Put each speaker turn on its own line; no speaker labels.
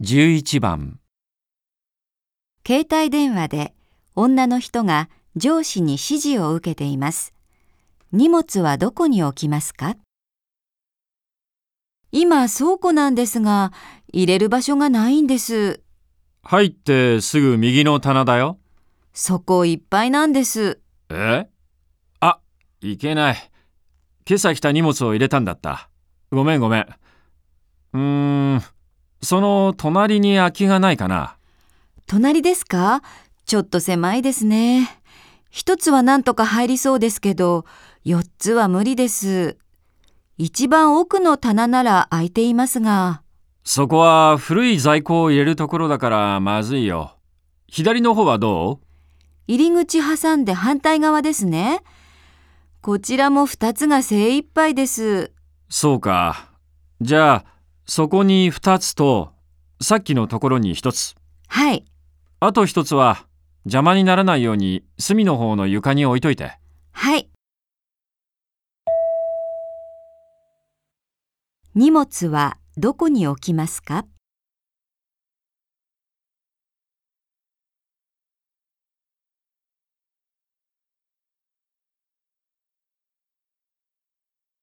11番
携帯電話で女の人が上司に指示を受けています。荷物はどこに置きますか？今倉庫なんですが、入れる場所がないんです。
入ってすぐ右の棚だよ。
そこいっぱいなんです。
え？あ、いけない。今朝来た荷物を入れたんだった。ごめんごめん。うーん、その隣に空きがないかな？
隣ですか？ちょっと狭いですね。一つはなんとか入りそうですけど、四つは無理です。一番奥の棚なら空いていますが、
そこは古い在庫を入れるところだからまずいよ。左の方はどう？
入り口挟んで反対側ですね。こちらも二つが精一杯です。
そうか。じゃあ、そこに2つと、さっきのところに1つ。
はい。
あと1つは、邪魔にならないように隅の方の床に置いといて。
はい。荷物はどこに置きますか？